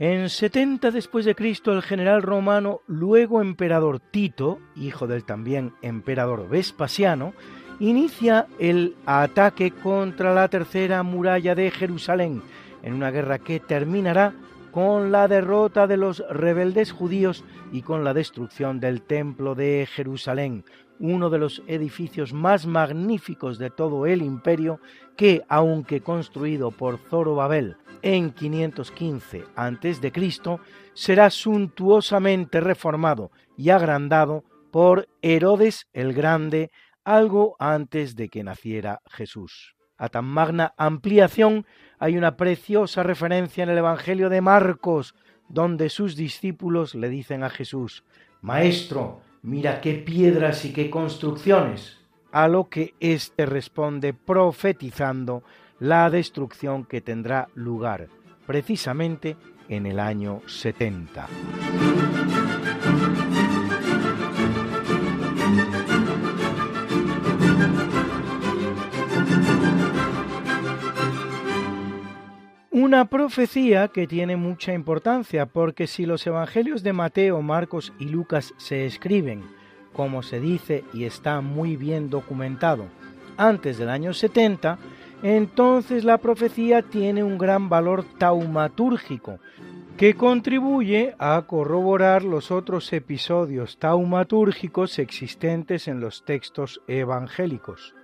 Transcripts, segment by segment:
En 70 después de Cristo, el general romano, luego emperador Tito, hijo del también emperador Vespasiano, inicia el ataque contra la tercera muralla de Jerusalén, en una guerra que terminará con la derrota de los rebeldes judíos y con la destrucción del templo de Jerusalén, uno de los edificios más magníficos de todo el imperio que, aunque construido por Zorobabel en 515 a.C., será suntuosamente reformado y agrandado por Herodes el Grande algo antes de que naciera Jesús. A tan magna ampliación hay una preciosa referencia en el Evangelio de Marcos, donde sus discípulos le dicen a Jesús, Maestro, mira qué piedras y qué construcciones. A lo que éste responde profetizando la destrucción que tendrá lugar precisamente en el año 70. Una profecía que tiene mucha importancia porque si los evangelios de Mateo, Marcos y Lucas se escriben, como se dice y está muy bien documentado, antes del año 70, entonces la profecía tiene un gran valor taumatúrgico que contribuye a corroborar los otros episodios taumatúrgicos existentes en los textos evangélicos,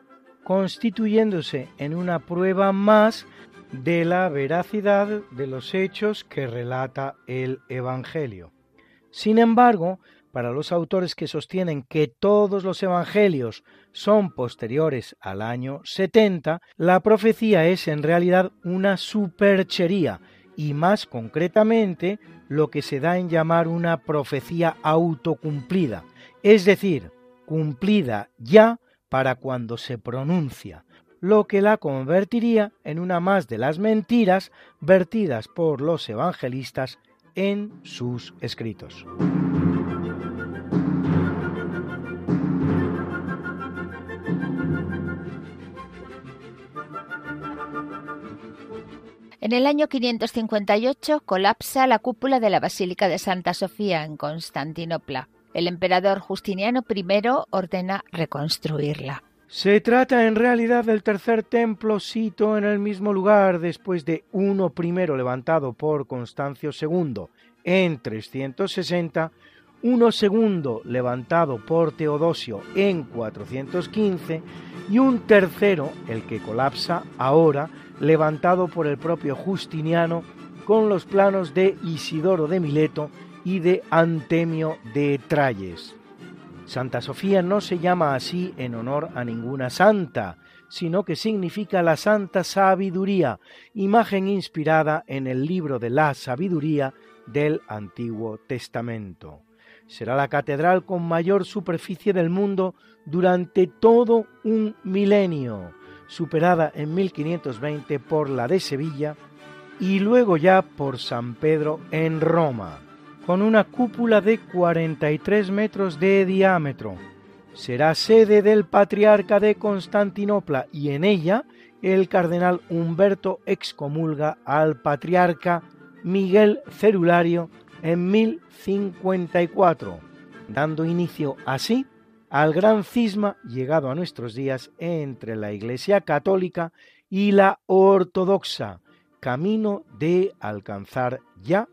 constituyéndose en una prueba más de la veracidad de los hechos que relata el Evangelio. Sin embargo, para los autores que sostienen que todos los evangelios son posteriores al año 70, la profecía es en realidad una superchería y más concretamente lo que se da en llamar una profecía autocumplida, es decir, cumplida ya para cuando se pronuncia, lo que la convertiría en una más de las mentiras vertidas por los evangelistas en sus escritos. En el año 558 colapsa la cúpula de la Basílica de Santa Sofía en Constantinopla. El emperador Justiniano I ordena reconstruirla. Se trata en realidad del tercer templo sito en el mismo lugar después de uno primero levantado por Constancio II en 360, uno segundo levantado por Teodosio en 415 y un tercero, el que colapsa ahora, levantado por el propio Justiniano con los planos de Isidoro de Mileto y de Antemio de Trayes. Santa Sofía no se llama así en honor a ninguna santa, sino que significa la santa sabiduría, imagen inspirada en el libro de la sabiduría del Antiguo Testamento. Será la catedral con mayor superficie del mundo durante todo un milenio, superada en 1520 por la de Sevilla y luego ya por San Pedro en Roma con una cúpula de 43 metros de diámetro. Será sede del patriarca de Constantinopla y en ella el cardenal Humberto excomulga al patriarca Miguel Cerulario en 1054, dando inicio así al gran cisma llegado a nuestros días entre la Iglesia católica y la ortodoxa, camino de alcanzar ya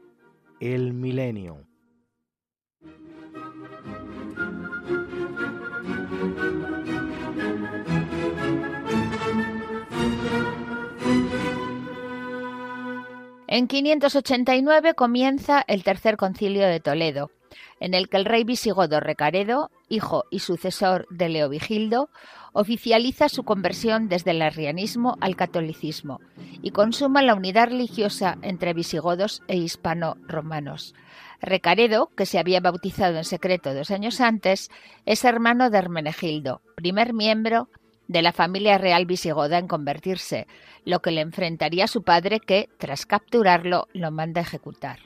el milenio. En 589 comienza el tercer concilio de Toledo, en el que el rey visigodo Recaredo, hijo y sucesor de Leovigildo, oficializa su conversión desde el arrianismo al catolicismo y consuma la unidad religiosa entre visigodos e hispano-romanos. Recaredo, que se había bautizado en secreto dos años antes, es hermano de Hermenegildo, primer miembro de la familia real visigoda en convertirse, lo que le enfrentaría a su padre que, tras capturarlo, lo manda a ejecutar.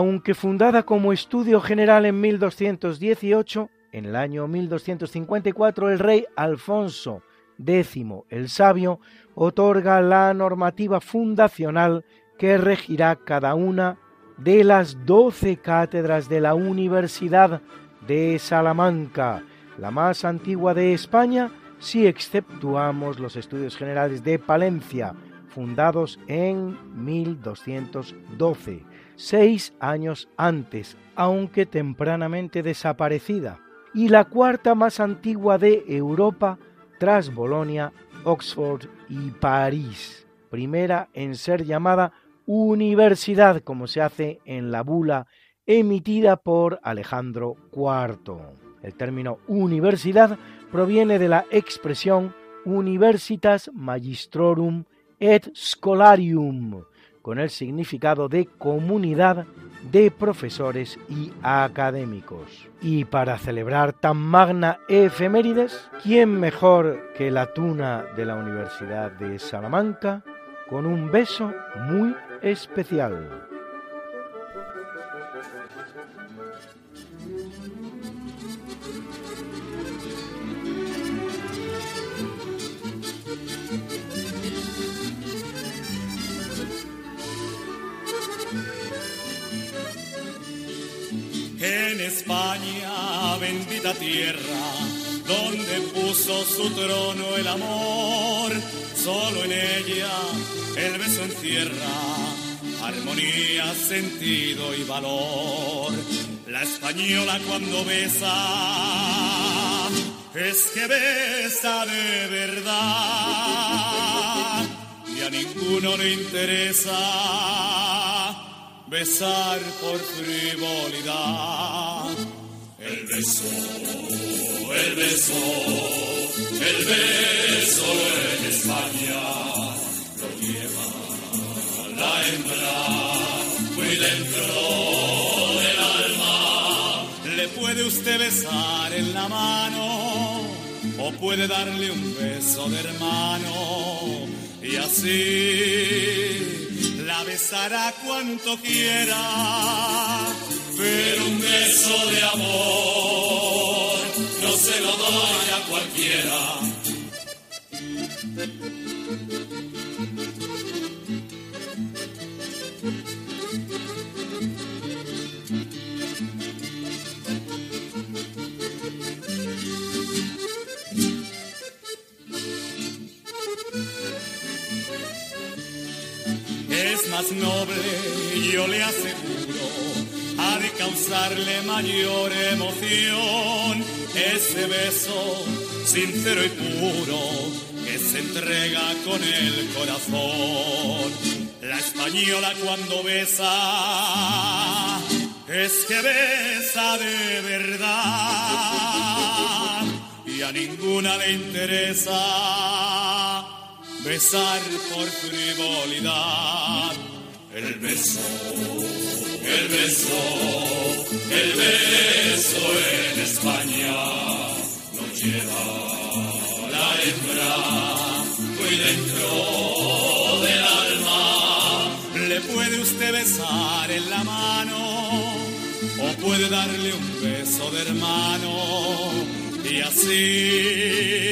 Aunque fundada como estudio general en 1218, en el año 1254 el rey Alfonso X el Sabio otorga la normativa fundacional que regirá cada una de las doce cátedras de la Universidad de Salamanca, la más antigua de España si exceptuamos los estudios generales de Palencia, fundados en 1212 seis años antes, aunque tempranamente desaparecida, y la cuarta más antigua de Europa tras Bolonia, Oxford y París, primera en ser llamada universidad como se hace en la bula emitida por Alejandro IV. El término universidad proviene de la expresión Universitas Magistrorum et Scholarium, con el significado de comunidad de profesores y académicos. Y para celebrar tan magna efemérides, ¿quién mejor que la tuna de la Universidad de Salamanca con un beso muy especial? En España, bendita tierra, donde puso su trono el amor, solo en ella el beso encierra armonía, sentido y valor. La española cuando besa, es que besa de verdad y a ninguno le interesa besar por frivolidad. El beso, el beso, el beso en España lo lleva la hembra muy dentro del alma. Le puede usted besar en la mano o puede darle un beso de hermano y así besará cuanto quiera, pero un beso de amor no se lo doy a cualquiera. Más noble, yo le aseguro, ha de causarle mayor emoción ese beso sincero y puro que se entrega con el corazón. La española cuando besa es que besa de verdad y a ninguna le interesa besar por frivolidad. El beso, el beso, el beso en España lo lleva la hembra muy dentro del alma. Le puede usted besar en la mano o puede darle un beso de hermano y así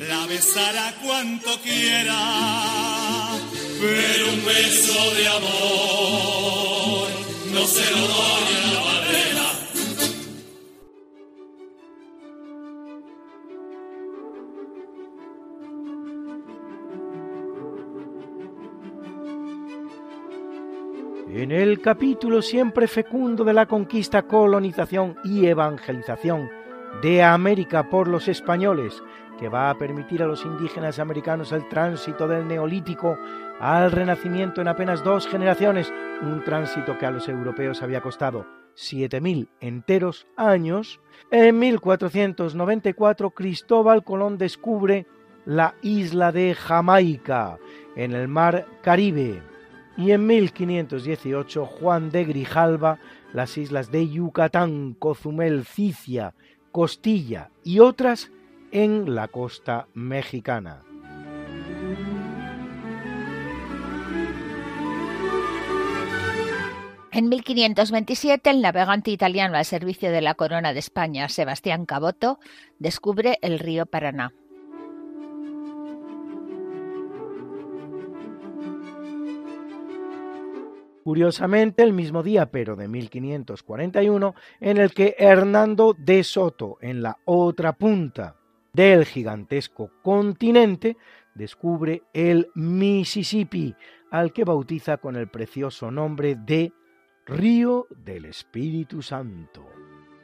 la besará cuanto quiera, pero un beso de amor no se lo doy en la barrera. En el capítulo siempre fecundo de la conquista, colonización y evangelización de América por los españoles, que va a permitir a los indígenas americanos el tránsito del neolítico al renacimiento en apenas dos generaciones, un tránsito que a los europeos había costado 7.000 enteros años, en 1494 Cristóbal Colón descubre la isla de Jamaica en el mar Caribe. Y en 1518 Juan de Grijalva las islas de Yucatán, Cozumel, Cicia, Costilla y otras en la costa mexicana. En 1527, el navegante italiano al servicio de la corona de España, Sebastián Caboto, descubre el río Paraná. Curiosamente, el mismo día, pero de 1541, en el que Hernando de Soto, en la otra punta del gigantesco continente, descubre el Mississippi, al que bautiza con el precioso nombre de Río del Espíritu Santo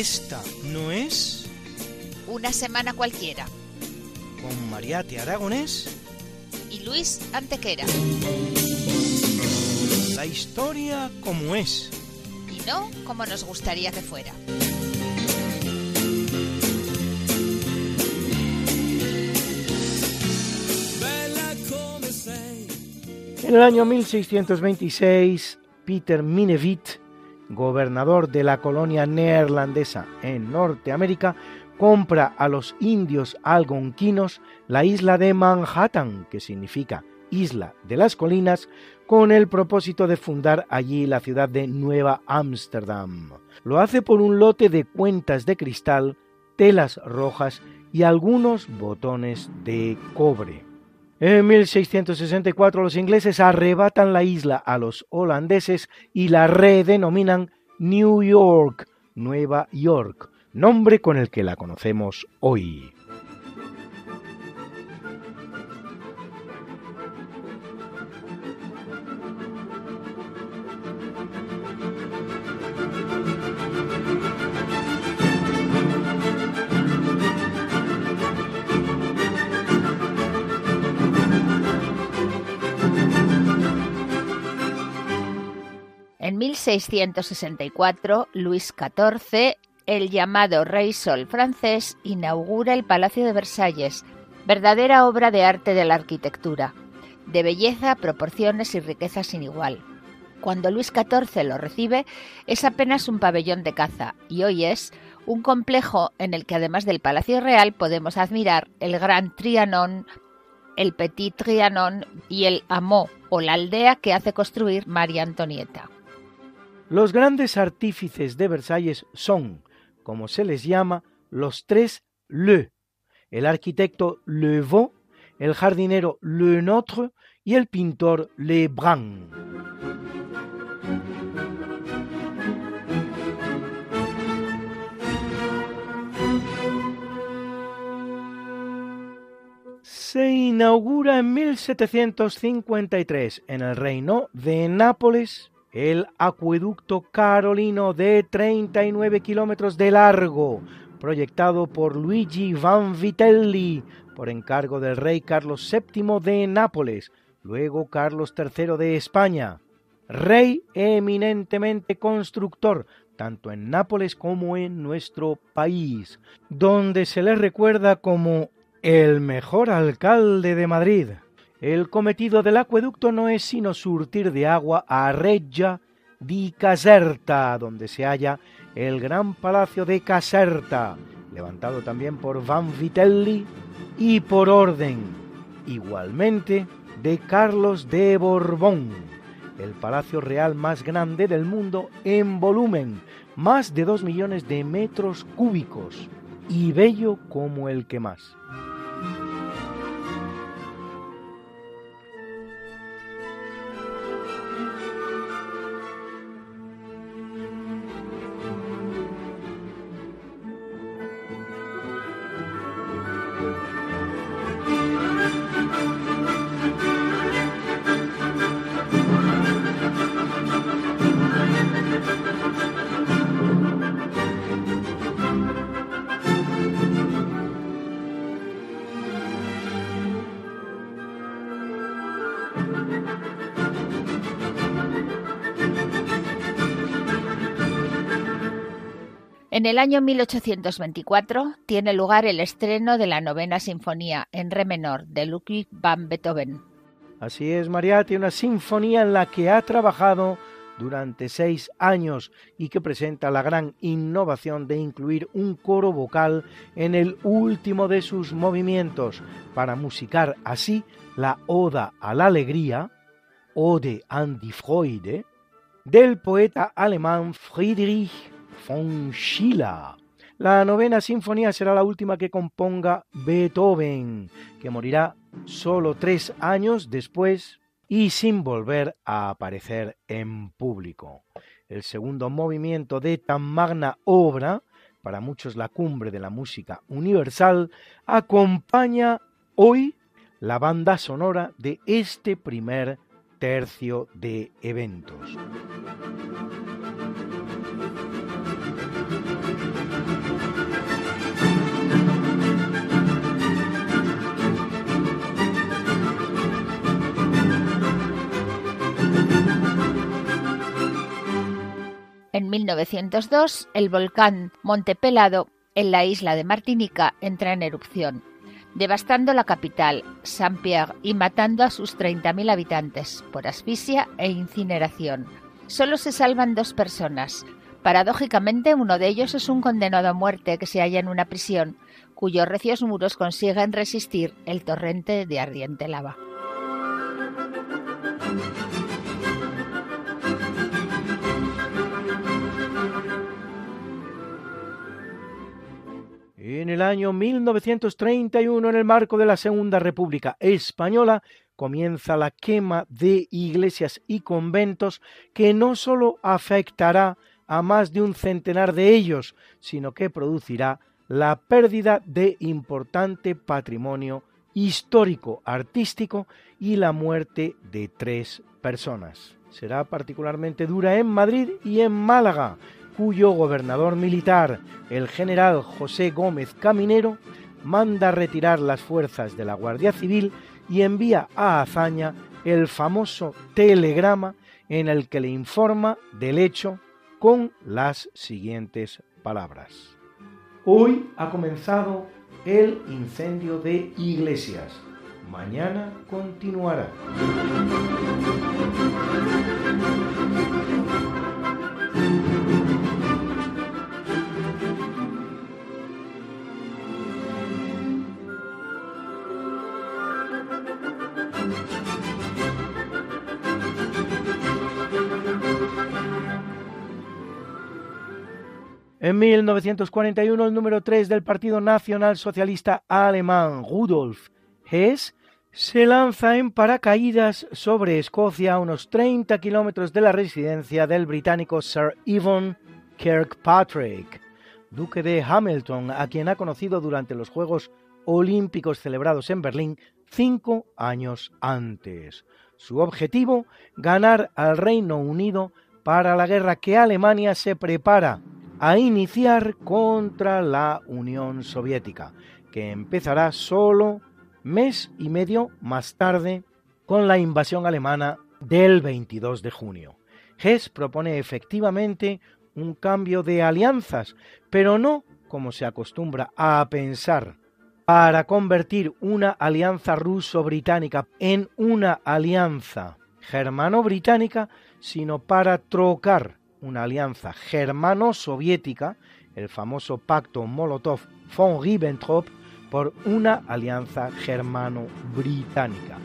Esta no es Una semana cualquiera. con Mariate Aragonés Y Luis Antequera. la historia como es. Y no como nos gustaría que fuera. En el año 1626, Peter Minevit, gobernador de la colonia neerlandesa en Norteamérica, compra a los indios algonquinos la isla de Manhattan, que significa Isla de las Colinas, con el propósito de fundar allí la ciudad de Nueva Ámsterdam. Lo hace por un lote de cuentas de cristal, telas rojas y algunos botones de cobre. En 1664 los ingleses arrebatan la isla a los holandeses y la redenominan New York, Nueva York, nombre con el que la conocemos hoy. 1664, Luis XIV, el llamado Rey Sol francés, inaugura el Palacio de Versalles, verdadera obra de arte de la arquitectura, de belleza, proporciones y riqueza sin igual. Cuando Luis XIV lo recibe, es apenas un pabellón de caza y hoy es un complejo en el que además del Palacio Real podemos admirar el Gran Trianon, el Petit Trianon y el Amo o la aldea que hace construir María Antonieta. Los grandes artífices de Versalles son, como se les llama, los tres Le, el arquitecto Le Vaux, el jardinero Le Notre y el pintor Le Brun. Se inaugura en 1753 en el reino de Nápoles el acueducto carolino de 39 kilómetros de largo, proyectado por Luigi Vanvitelli por encargo del rey Carlos VII de Nápoles, luego Carlos III de España, rey eminentemente constructor, tanto en Nápoles como en nuestro país, donde se le recuerda como el mejor alcalde de Madrid. El cometido del acueducto no es sino surtir de agua a Reggia di Caserta, donde se halla el gran palacio de Caserta, levantado también por Vanvitelli y por orden, igualmente, de Carlos de Borbón, el palacio real más grande del mundo en volumen, más de dos millones de metros cúbicos, y bello como el que más. En el año 1824 tiene lugar el estreno de la novena sinfonía en re menor de Ludwig van Beethoven. Así es, Mariatti, una sinfonía en la que ha trabajado durante seis años y que presenta la gran innovación de incluir un coro vocal en el último de sus movimientos para musicar así la Oda a la Alegría, Ode an die Freude, del poeta alemán Friedrich von. La novena sinfonía será la última que componga Beethoven, que morirá solo tres años después y sin volver a aparecer en público. El segundo movimiento de tan magna obra, para muchos la cumbre de la música universal, acompaña hoy la banda sonora de este primer tercio de eventos. En 1902, el volcán Monte Pelado, en la isla de Martinica, entra en erupción, devastando la capital, Saint-Pierre, y matando a sus 30.000 habitantes por asfixia e incineración. Solo se salvan dos personas. Paradójicamente, uno de ellos es un condenado a muerte que se halla en una prisión, cuyos recios muros consiguen resistir el torrente de ardiente lava. En el año 1931, en el marco de la Segunda República Española, comienza la quema de iglesias y conventos que no sólo afectará a más de un centenar de ellos, sino que producirá la pérdida de importante patrimonio histórico, artístico y la muerte de tres personas. Será particularmente dura en Madrid y en Málaga, cuyo gobernador militar, el general José Gómez Caminero, manda retirar las fuerzas de la Guardia Civil y envía a Azaña el famoso telegrama en el que le informa del hecho con las siguientes palabras. Hoy ha comenzado el incendio de iglesias. Mañana continuará. En 1941, el número 3 del Partido Nacional Socialista Alemán, Rudolf Hess, se lanza en paracaídas sobre Escocia a unos 30 kilómetros de la residencia del británico Sir Evan Kirkpatrick, duque de Hamilton, a quien ha conocido durante los Juegos Olímpicos celebrados en Berlín cinco años antes. Su objetivo, ganar al Reino Unido para la guerra que Alemania se prepara a iniciar contra la Unión Soviética, que empezará solo mes y medio más tarde con la invasión alemana del 22 de junio. Hess propone efectivamente un cambio de alianzas, pero no como se acostumbra a pensar, para convertir una alianza ruso-británica en una alianza germano-británica, sino para trocar una alianza germano-soviética, el famoso pacto Molotov-von Ribbentrop, por una alianza germano-británica.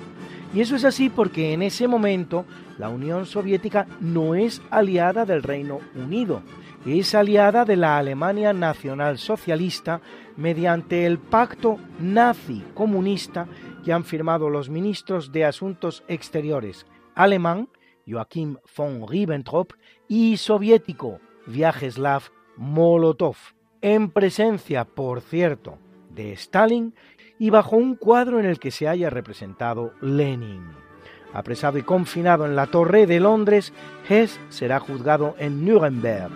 Y eso es así porque en ese momento la Unión Soviética no es aliada del Reino Unido, es aliada de la Alemania Nacional Socialista mediante el pacto nazi-comunista que han firmado los ministros de Asuntos Exteriores alemán Joachim von Ribbentrop y soviético Vyacheslav Molotov, en presencia, por cierto, de Stalin y bajo un cuadro en el que se haya representado Lenin. Apresado y confinado en la Torre de Londres, Hess será juzgado en Nuremberg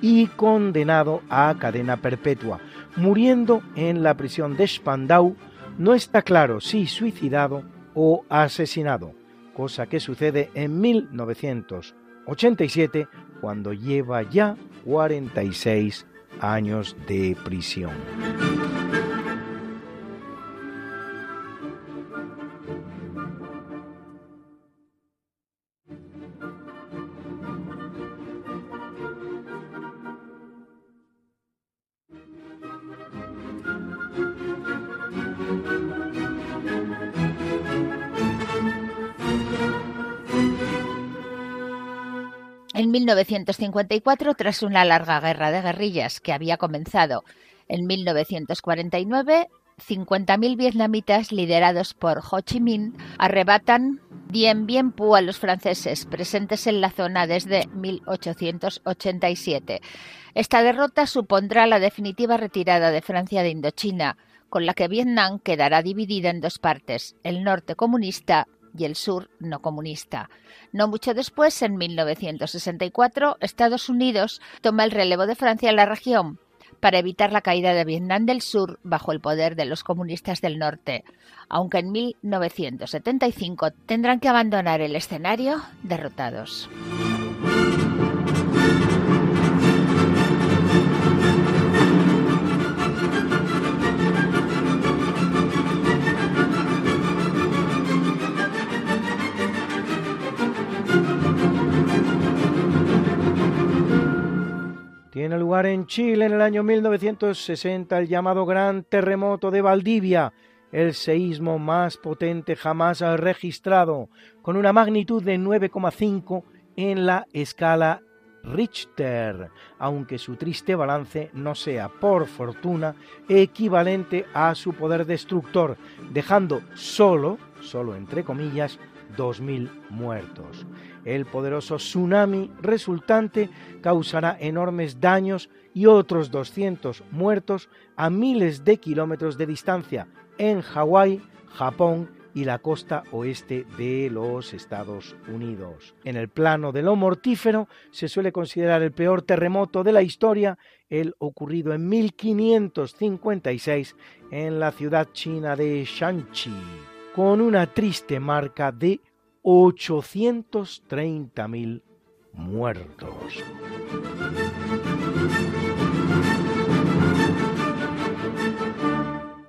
y condenado a cadena perpetua, muriendo en la prisión de Spandau, no está claro si suicidado o asesinado, cosa que sucede en 1987 cuando lleva ya 46 años de prisión. En 1954, tras una larga guerra de guerrillas que había comenzado en 1949, 50.000 vietnamitas liderados por Ho Chi Minh arrebatan Dien Bien Phu a los franceses presentes en la zona desde 1887. Esta derrota supondrá la definitiva retirada de Francia de Indochina, con la que Vietnam quedará dividida en dos partes, el norte comunista y el sur no comunista. No mucho después, en 1964, Estados Unidos toma el relevo de Francia en la región para evitar la caída de Vietnam del Sur bajo el poder de los comunistas del norte, aunque en 1975 tendrán que abandonar el escenario derrotados. Tiene lugar en Chile en el año 1960 el llamado Gran Terremoto de Valdivia, el seísmo más potente jamás registrado, con una magnitud de 9,5 en la escala Richter, aunque su triste balance no sea, por fortuna, equivalente a su poder destructor, dejando solo, solo entre comillas, 2.000 muertos. El poderoso tsunami resultante causará enormes daños y otros 200 muertos a miles de kilómetros de distancia en Hawái, Japón y la costa oeste de los Estados Unidos. En el plano de lo mortífero se suele considerar el peor terremoto de la historia el ocurrido en 1556 en la ciudad china de Shanxi, con una triste marca de 830.000 muertos.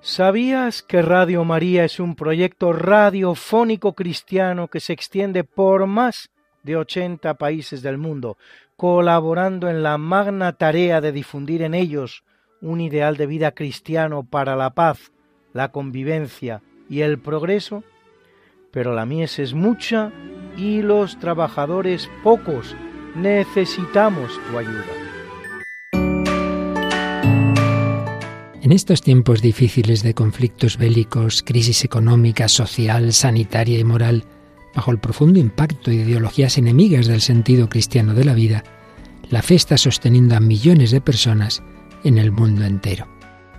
¿Sabías que Radio María es un proyecto radiofónico cristiano que se extiende por más de 80 países del mundo, colaborando en la magna tarea de difundir en ellos un ideal de vida cristiano para la paz, la convivencia y el progreso? Pero la mies es mucha y los trabajadores pocos. Necesitamos tu ayuda. En estos tiempos difíciles de conflictos bélicos, crisis económica, social, sanitaria y moral, bajo el profundo impacto de ideologías enemigas del sentido cristiano de la vida, la fe está sosteniendo a millones de personas en el mundo entero.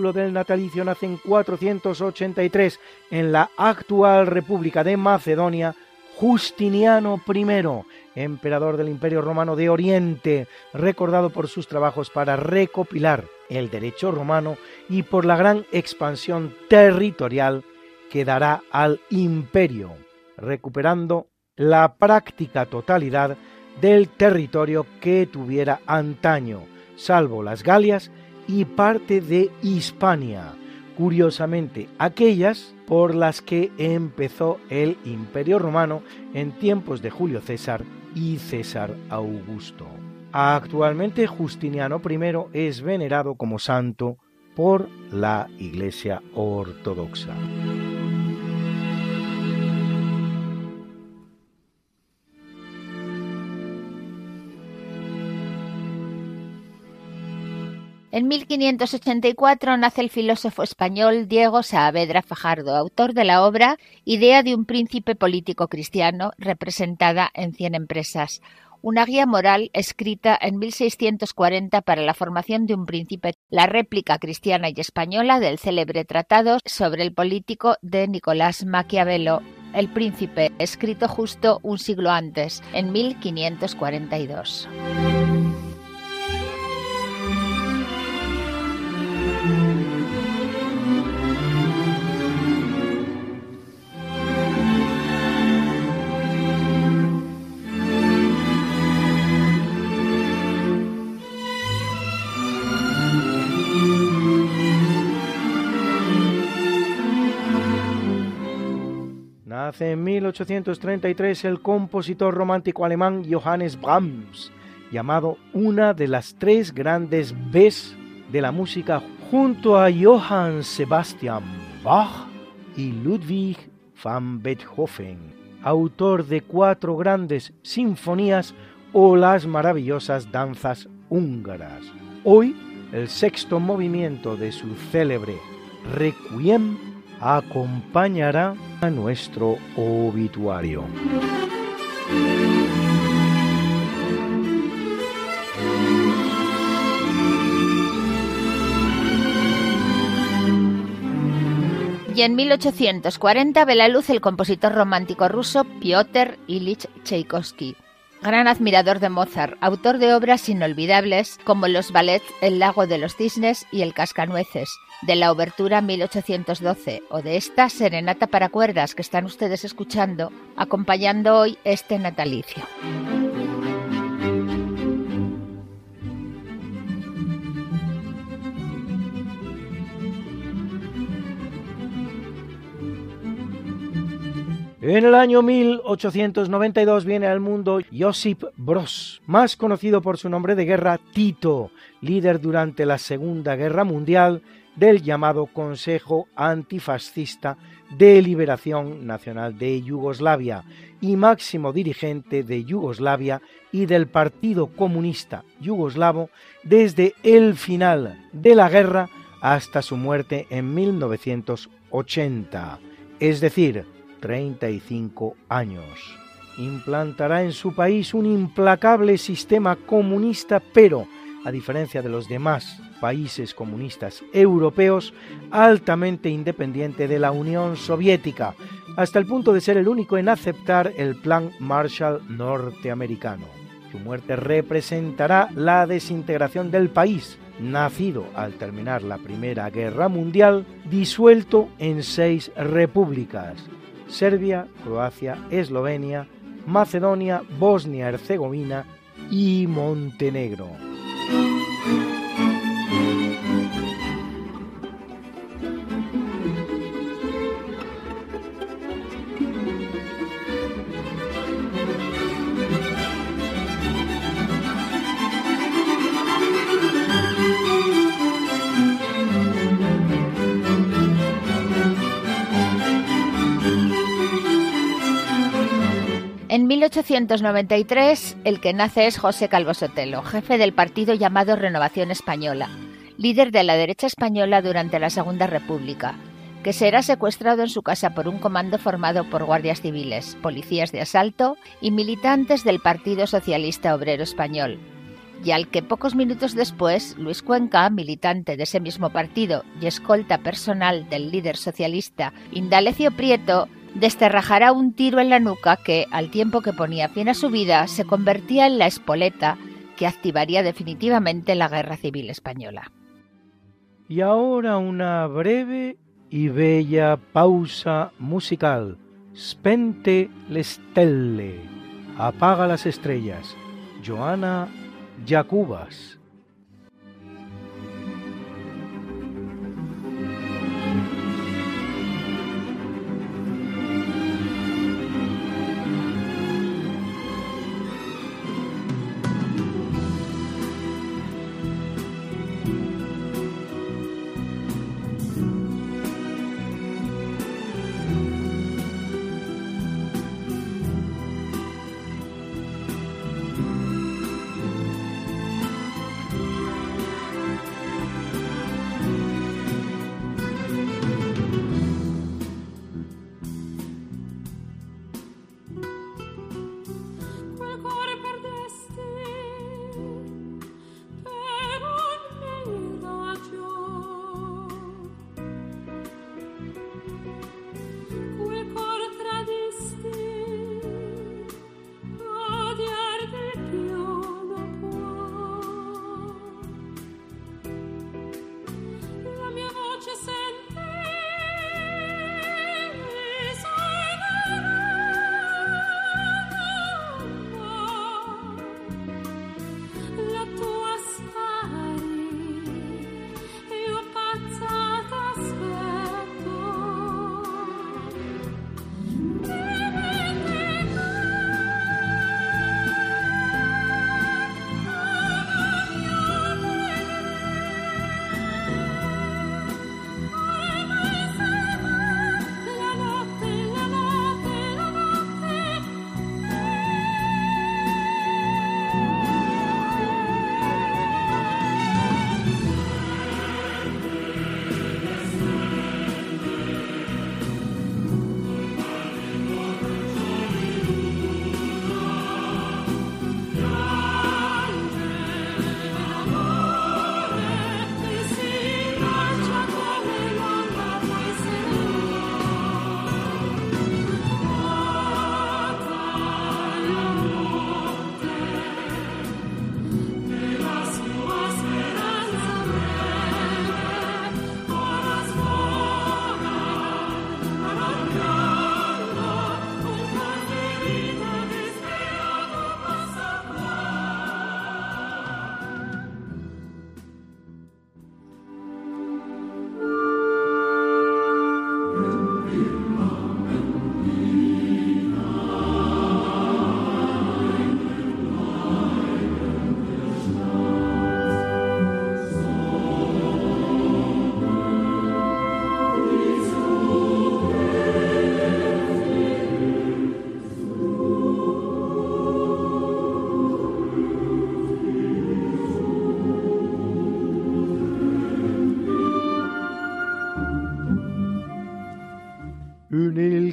Del natalicio nace en 483 en la actual República de Macedonia Justiniano I, emperador del Imperio Romano de Oriente, recordado por sus trabajos para recopilar el derecho romano y por la gran expansión territorial que dará al imperio, recuperando la práctica totalidad del territorio que tuviera antaño, salvo las Galias y parte de Hispania, curiosamente aquellas por las que empezó el Imperio Romano en tiempos de Julio César y César Augusto. Actualmente Justiniano I es venerado como santo por la Iglesia Ortodoxa. En 1584 nace el filósofo español Diego Saavedra Fajardo, autor de la obra Idea de un príncipe político cristiano, representada en Cien empresas, una guía moral escrita en 1640 para la formación de un príncipe, la réplica cristiana y española del célebre tratado sobre el político de Nicolás Maquiavelo, El príncipe, escrito justo un siglo antes, en 1542. En 1833 el compositor romántico alemán Johannes Brahms, llamado una de las tres grandes Bs de la música junto a Johann Sebastian Bach y Ludwig van Beethoven, autor de cuatro grandes sinfonías o las maravillosas danzas húngaras. Hoy, el sexto movimiento de su célebre Requiem acompañará a nuestro obituario. Y en 1840 ve la luz el compositor romántico ruso Piotr Ilich Tchaikovsky, gran admirador de Mozart, autor de obras inolvidables como los ballets El lago de los cisnes y El cascanueces, de la obertura 1812 o de esta serenata para cuerdas que están ustedes escuchando, acompañando hoy este natalicio. En el año 1892 viene al mundo Josip Broz, más conocido por su nombre de guerra Tito, líder durante la Segunda Guerra Mundial del llamado Consejo Antifascista de Liberación Nacional de Yugoslavia y máximo dirigente de Yugoslavia y del Partido Comunista Yugoslavo desde el final de la guerra hasta su muerte en 1980, es decir, 35 años. Implantará en su país un implacable sistema comunista, pero, a diferencia de los demás países comunistas europeos, altamente independiente de la Unión Soviética, hasta el punto de ser el único en aceptar el Plan Marshall norteamericano. Su muerte representará la desintegración del país, nacido al terminar la Primera Guerra Mundial, disuelto en seis repúblicas, Serbia, Croacia, Eslovenia, Macedonia, Bosnia-Herzegovina y Montenegro. En 1893, el que nace es José Calvo Sotelo, jefe del partido llamado Renovación Española, líder de la derecha española durante la Segunda República, que será secuestrado en su casa por un comando formado por guardias civiles, policías de asalto y militantes del Partido Socialista Obrero Español, y al que pocos minutos después Luis Cuenca, militante de ese mismo partido y escolta personal del líder socialista Indalecio Prieto, desterrajará un tiro en la nuca que, al tiempo que ponía fin a su vida, se convertía en la espoleta que activaría definitivamente la Guerra Civil Española. Y ahora una breve y bella pausa musical. Spente le stelle. Apaga las estrellas. Joana Jacubas.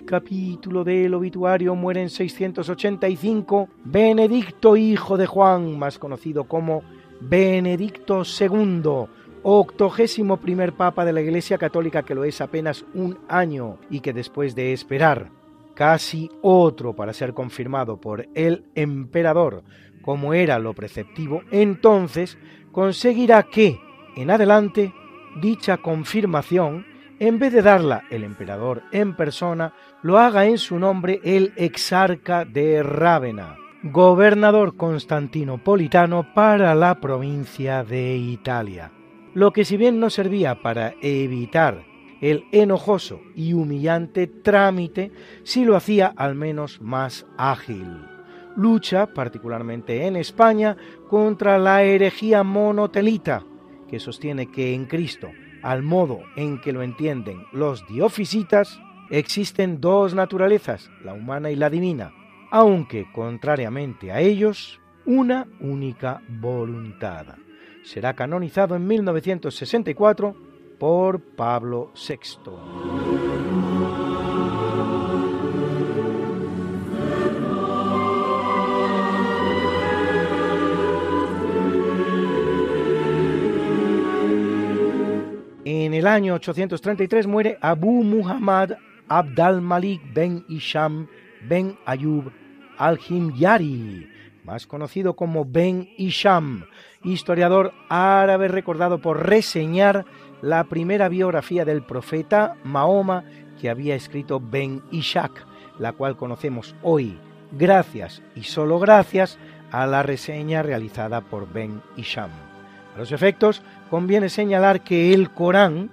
Capítulo del obituario muere en 685 Benedicto, hijo de Juan, más conocido como Benedicto II, octogésimo primer papa de la Iglesia Católica que lo es apenas un año y que después de esperar casi otro para ser confirmado por el emperador como era lo preceptivo, entonces conseguirá que, en adelante, dicha confirmación, en vez de darla el emperador en persona, lo haga en su nombre el exarca de Rávena, gobernador constantinopolitano para la provincia de Italia. Lo que si bien no servía para evitar el enojoso y humillante trámite, sí lo hacía al menos más ágil. Lucha, particularmente en España, contra la herejía monotelita, que sostiene que en Cristo, al modo en que lo entienden los diofisitas, existen dos naturalezas, la humana y la divina, aunque, contrariamente a ellos, una única voluntad. Será canonizado en 1964 por Pablo VI. En el año 833 muere Abu Muhammad Abd al-Malik ben Isham ben Ayub al-Himyari, más conocido como Ben Isham, historiador árabe recordado por reseñar la primera biografía del profeta Mahoma que había escrito Ben Ishak, la cual conocemos hoy gracias y solo gracias a la reseña realizada por Ben Isham. A los efectos, conviene señalar que el Corán,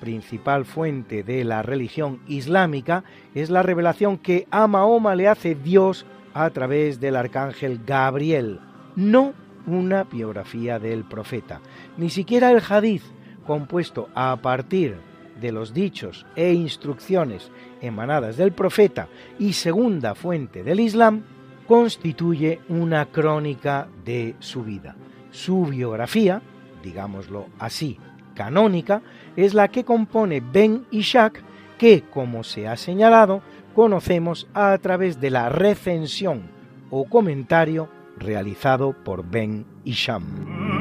principal fuente de la religión islámica, es la revelación que a Mahoma le hace Dios a través del arcángel Gabriel, no una biografía del profeta. Ni siquiera el hadith, compuesto a partir de los dichos e instrucciones emanadas del profeta y segunda fuente del Islam, constituye una crónica de su vida. Su biografía, digámoslo así, canónica, es la que compone Ben Ishak, que, como se ha señalado, conocemos a través de la recensión o comentario realizado por Ben Isham.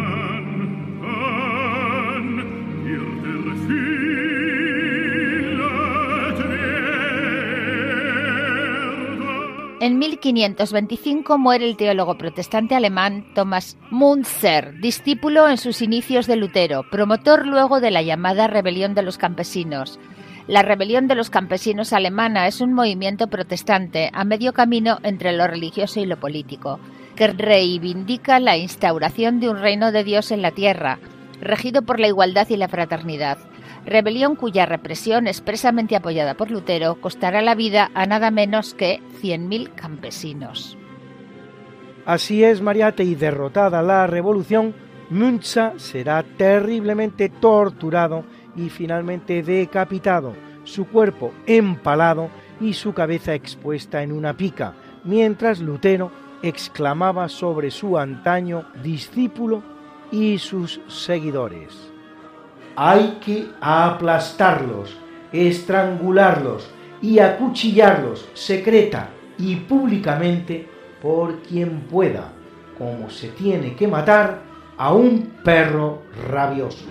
En 1525 muere el teólogo protestante alemán Thomas Munzer, discípulo en sus inicios de Lutero, promotor luego de la llamada Rebelión de los Campesinos. La Rebelión de los Campesinos alemana es un movimiento protestante a medio camino entre lo religioso y lo político, que reivindica la instauración de un reino de Dios en la tierra, regido por la igualdad y la fraternidad rebelión cuya represión, expresamente apoyada por Lutero, costará la vida a nada menos que 100.000 campesinos. Así es, Mariate, y derrotada la revolución, Munza será terriblemente torturado y finalmente decapitado, su cuerpo empalado y su cabeza expuesta en una pica, mientras Lutero exclamaba sobre su antaño discípulo y sus seguidores hay que aplastarlos, estrangularlos y acuchillarlos secreta y públicamente por quien pueda, como se tiene que matar a un perro rabioso.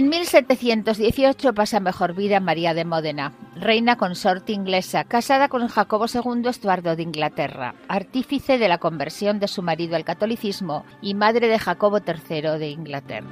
En 1718 pasa mejor vida María de Módena, reina consorte inglesa, casada con Jacobo II Estuardo de Inglaterra, artífice de la conversión de su marido al catolicismo y madre de Jacobo III de Inglaterra.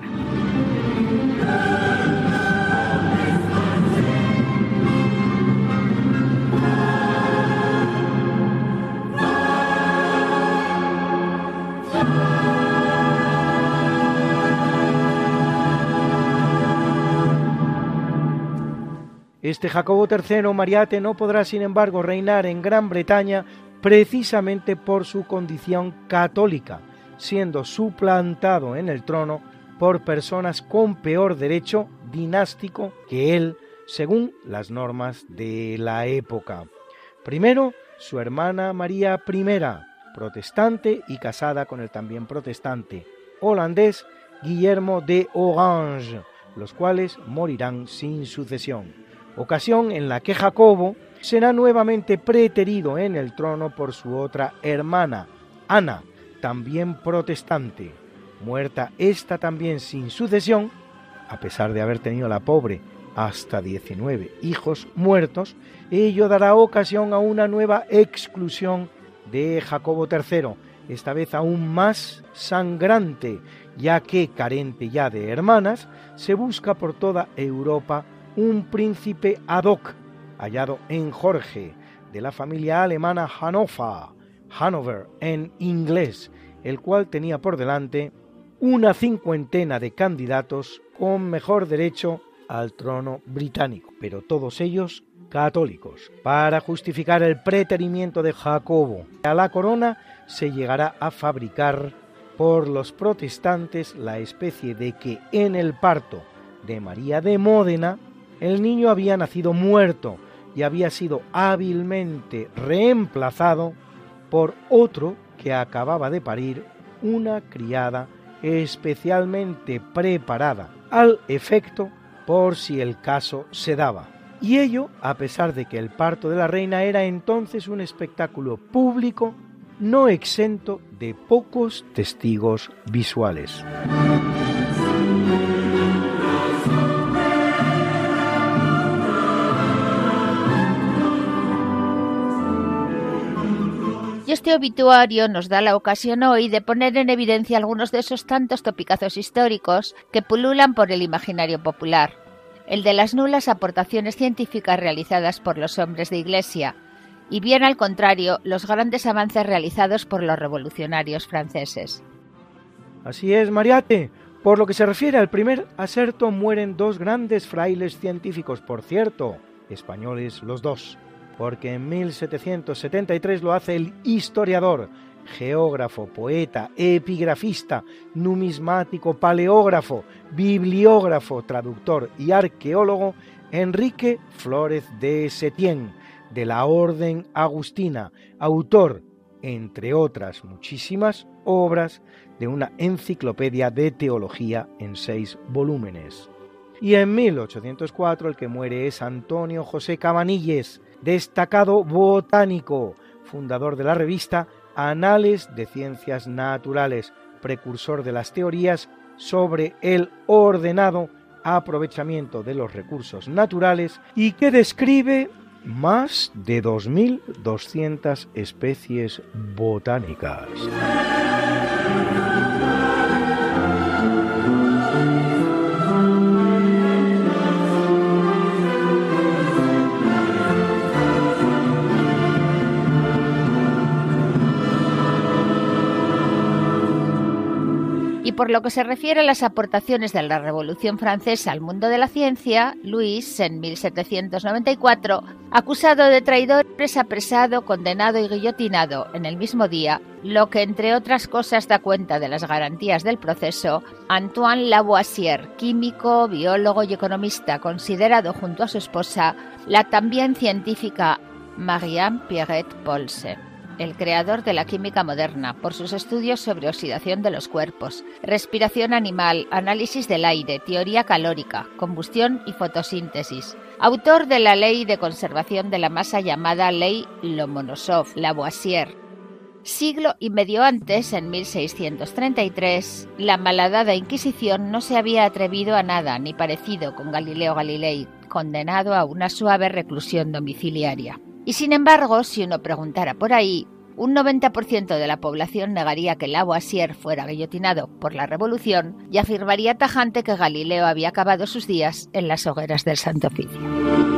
Este Jacobo III Mariate no podrá, sin embargo, reinar en Gran Bretaña precisamente por su condición católica, siendo suplantado en el trono por personas con peor derecho dinástico que él, según las normas de la época. Primero, su hermana María I, protestante y casada con el también protestante holandés Guillermo de Orange, los cuales morirán sin sucesión, ocasión en la que Jacobo será nuevamente preterido en el trono por su otra hermana, Ana, también protestante. Muerta esta también sin sucesión, a pesar de haber tenido la pobre hasta 19 hijos muertos, ello dará ocasión a una nueva exclusión de Jacobo III, esta vez aún más sangrante, ya que, carente ya de hermanas, se busca por toda Europa un príncipe ad hoc, hallado en Jorge, de la familia alemana Hannover, Hanover en inglés, el cual tenía por delante una cincuentena de candidatos con mejor derecho al trono británico, pero todos ellos católicos. Para justificar el preterimiento de Jacobo a la corona, se llegará a fabricar por los protestantes la especie de que en el parto de María de Módena el niño había nacido muerto y había sido hábilmente reemplazado por otro que acababa de parir una criada especialmente preparada al efecto por si el caso se daba. Y ello a pesar de que el parto de la reina era entonces un espectáculo público no exento de pocos testigos visuales. Y este obituario nos da la ocasión hoy de poner en evidencia algunos de esos tantos topicazos históricos que pululan por el imaginario popular. El de las nulas aportaciones científicas realizadas por los hombres de Iglesia, y bien al contrario los grandes avances realizados por los revolucionarios franceses. Así es, Mariate. Por lo que se refiere al primer aserto, mueren dos grandes frailes científicos, por cierto, españoles los dos, porque en 1773 lo hace el historiador, geógrafo, poeta, epigrafista, numismático, paleógrafo, bibliógrafo, traductor y arqueólogo Enrique Flórez de Setién, de la Orden Agustina, autor, entre otras muchísimas obras, de una enciclopedia de teología en seis volúmenes. Y en 1804 el que muere es Antonio José Cabanilles, destacado botánico, fundador de la revista Anales de Ciencias Naturales, precursor de las teorías sobre el ordenado aprovechamiento de los recursos naturales y que describe más de 2.200 especies botánicas. Por lo que se refiere a las aportaciones de la Revolución Francesa al mundo de la ciencia, Luis, en 1794, acusado de traidor, es apresado, condenado y guillotinado en el mismo día, lo que entre otras cosas da cuenta de las garantías del proceso, Antoine Lavoisier, químico, biólogo y economista, considerado junto a su esposa la también científica Marianne Pierrette Paulsen el creador de la química moderna, por sus estudios sobre oxidación de los cuerpos, respiración animal, análisis del aire, teoría calórica, combustión y fotosíntesis. Autor de la ley de conservación de la masa llamada Ley Lomonosov-Lavoisier. Siglo y medio antes, en 1633, la malhadada Inquisición no se había atrevido a nada ni parecido con Galileo Galilei, condenado a una suave reclusión domiciliaria. Y sin embargo, si uno preguntara por ahí, un 90% de la población negaría que Lavoisier fuera guillotinado por la revolución y afirmaría tajante que Galileo había acabado sus días en las hogueras del Santo Oficio.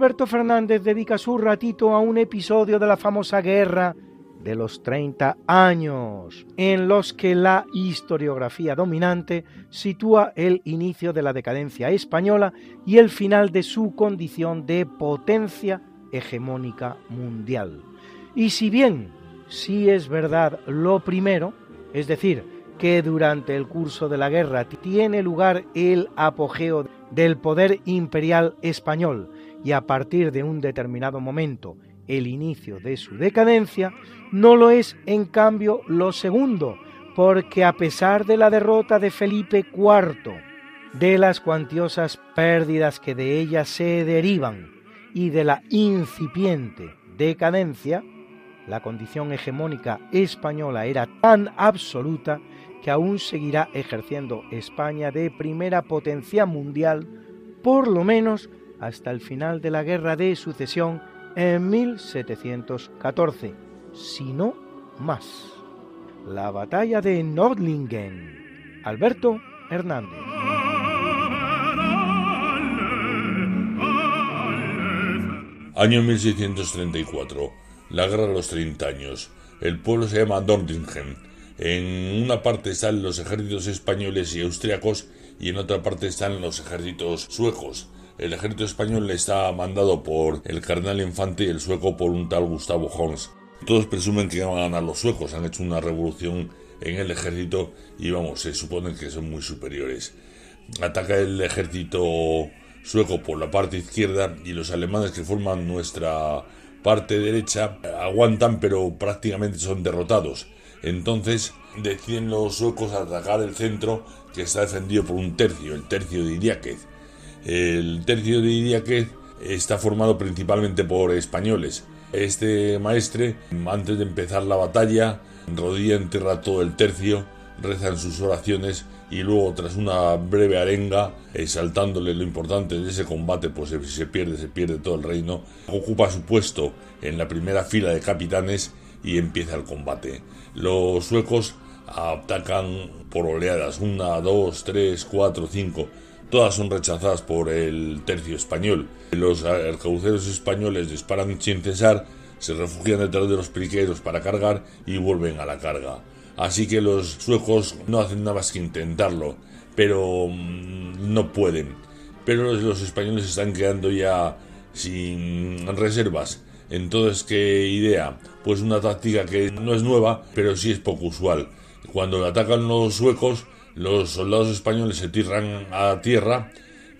Alberto Fernández dedica su ratito a un episodio de la famosa guerra de los 30 años, en los que la historiografía dominante sitúa el inicio de la decadencia española y el final de su condición de potencia hegemónica mundial. Y si bien sí es verdad lo primero, es decir, que durante el curso de la guerra tiene lugar el apogeo del poder imperial español y a partir de un determinado momento el inicio de su decadencia, no lo es en cambio lo segundo, porque a pesar de la derrota de Felipe IV, de las cuantiosas pérdidas que de ella se derivan y de la incipiente decadencia, la condición hegemónica española era tan absoluta que aún seguirá ejerciendo España de primera potencia mundial, por lo menos hasta el final de la Guerra de Sucesión en 1714, si no más. La batalla de Nordlingen. Alberto Hernández. Año 1634. La guerra de los 30 años. El pueblo se llama Nordlingen. En una parte están los ejércitos españoles y austriacos y en otra parte están los ejércitos suecos. El ejército español está mandado por el cardenal infante y el sueco por un tal Gustavo Holmes. Todos presumen que van a ganar los suecos, han hecho una revolución en el ejército y vamos, se supone que son muy superiores. Ataca el ejército sueco por la parte izquierda y los alemanes que forman nuestra parte derecha aguantan pero prácticamente son derrotados. Entonces deciden los suecos atacar el centro que está defendido por un tercio, el tercio de Idiáquez. El tercio de Idiáquez está formado principalmente por españoles. Este maestre, antes de empezar la batalla, rodilla en tierra todo el tercio, rezan sus oraciones y luego tras una breve arenga, exaltándole lo importante de ese combate, pues si se pierde, se pierde todo el reino, ocupa su puesto en la primera fila de capitanes y empieza el combate. Los suecos atacan por oleadas, una, dos, tres, cuatro, cinco, todas son rechazadas por el tercio español. Los arcabuceros españoles disparan sin cesar, se refugian detrás de los priqueros para cargar y vuelven a la carga. Así que los suecos no hacen nada más que intentarlo, pero mm, no pueden. Pero los españoles están quedando ya sin reservas. Entonces, ¿qué idea? Pues una táctica que no es nueva, pero sí es poco usual. Cuando atacan los suecos, los soldados españoles se tiran a tierra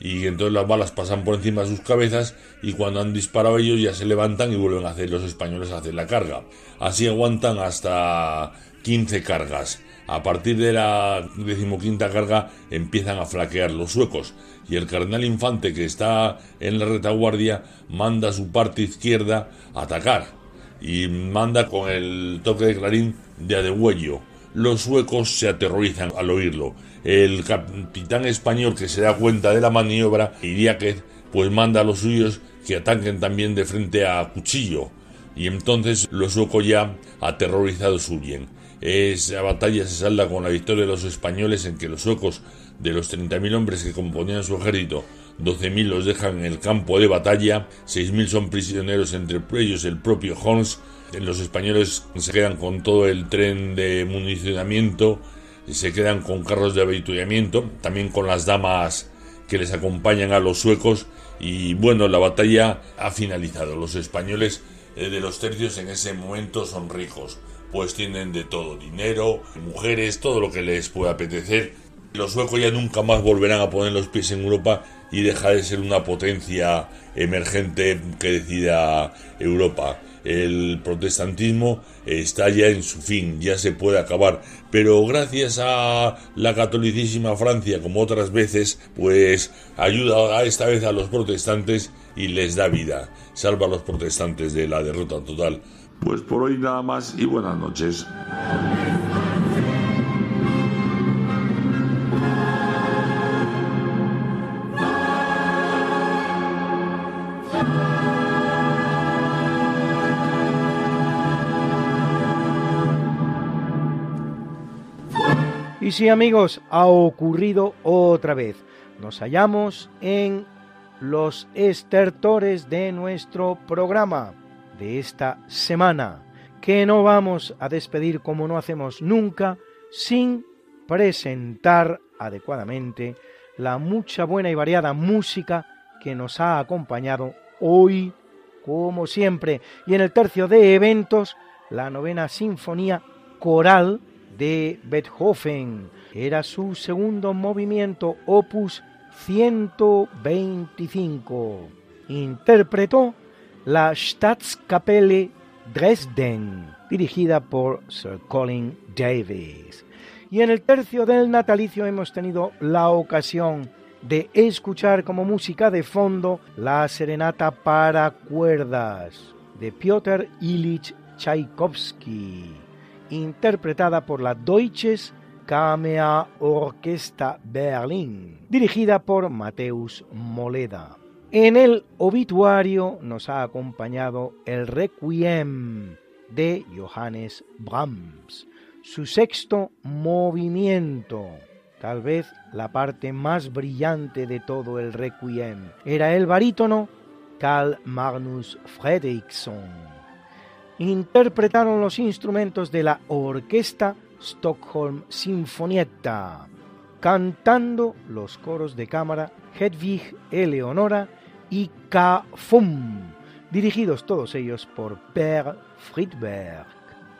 y entonces las balas pasan por encima de sus cabezas y cuando han disparado ellos ya se levantan y vuelven a hacer los españoles a hacer la carga. Así aguantan hasta 15 cargas. A partir de la decimoquinta carga empiezan a flaquear los suecos y el cardenal infante que está en la retaguardia manda a su parte izquierda a atacar y manda con el toque de clarín de adegüello los suecos se aterrorizan al oírlo. El capitán español que se da cuenta de la maniobra, Iriáquez, pues manda a los suyos que ataquen también de frente a cuchillo. Y entonces los suecos ya aterrorizados huyen. Esa batalla se salda con la victoria de los españoles en que los suecos, de los 30.000 hombres que componían su ejército, 12.000 los dejan en el campo de batalla, 6.000 son prisioneros, entre ellos el propio Holmes. Los españoles se quedan con todo el tren de municionamiento, se quedan con carros de avituallamiento, también con las damas que les acompañan a los suecos y bueno, la batalla ha finalizado. Los españoles eh, de los tercios en ese momento son ricos pues tienen de todo, dinero, mujeres, todo lo que les pueda apetecer. Los suecos ya nunca más volverán a poner los pies en Europa y deja de ser una potencia emergente que decida Europa. El protestantismo está ya en su fin, ya se puede acabar, pero gracias a la catolicísima Francia, como otras veces, pues ayuda a esta vez a los protestantes y les da vida, salva a los protestantes de la derrota total. Pues por hoy nada más y buenas noches. Y sí amigos, ha ocurrido otra vez. Nos hallamos en los estertores de nuestro programa de esta semana, que no vamos a despedir como no hacemos nunca, sin presentar adecuadamente la mucha buena y variada música que nos ha acompañado hoy, como siempre, y en el tercio de eventos, la novena sinfonía coral de Beethoven. Era su segundo movimiento, opus 125. Interpretó la Staatskapelle Dresden, dirigida por Sir Colin Davis. Y en el tercio del natalicio hemos tenido la ocasión de escuchar como música de fondo la serenata para cuerdas de Piotr Ilich Tchaikovsky, interpretada por la Deutsches Kamea Berlin, dirigida por Mateus Moleda. En el obituario nos ha acompañado el Requiem de Johannes Brahms, su sexto movimiento, tal vez la parte más brillante de todo el Requiem. Era el barítono Carl Magnus Fredriksson. Interpretaron los instrumentos de la orquesta Stockholm Sinfonietta, cantando los coros de cámara Hedwig Eleonora y K-Fum, dirigidos todos ellos por Per Friedberg.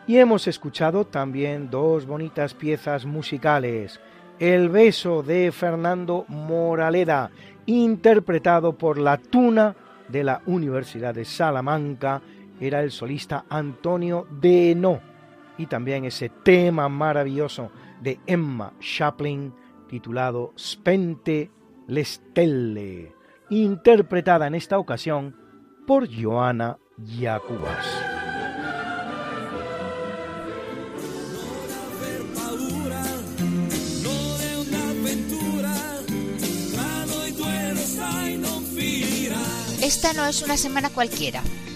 Y hemos escuchado también dos bonitas piezas musicales. El beso de Fernando Moraleda, interpretado por la Tuna de la Universidad de Salamanca, era el solista Antonio Deno. Y también ese tema maravilloso de Emma Chaplin, titulado Spente le Stelle interpretada en esta ocasión por Joana Jacubas. Esta no es una semana cualquiera,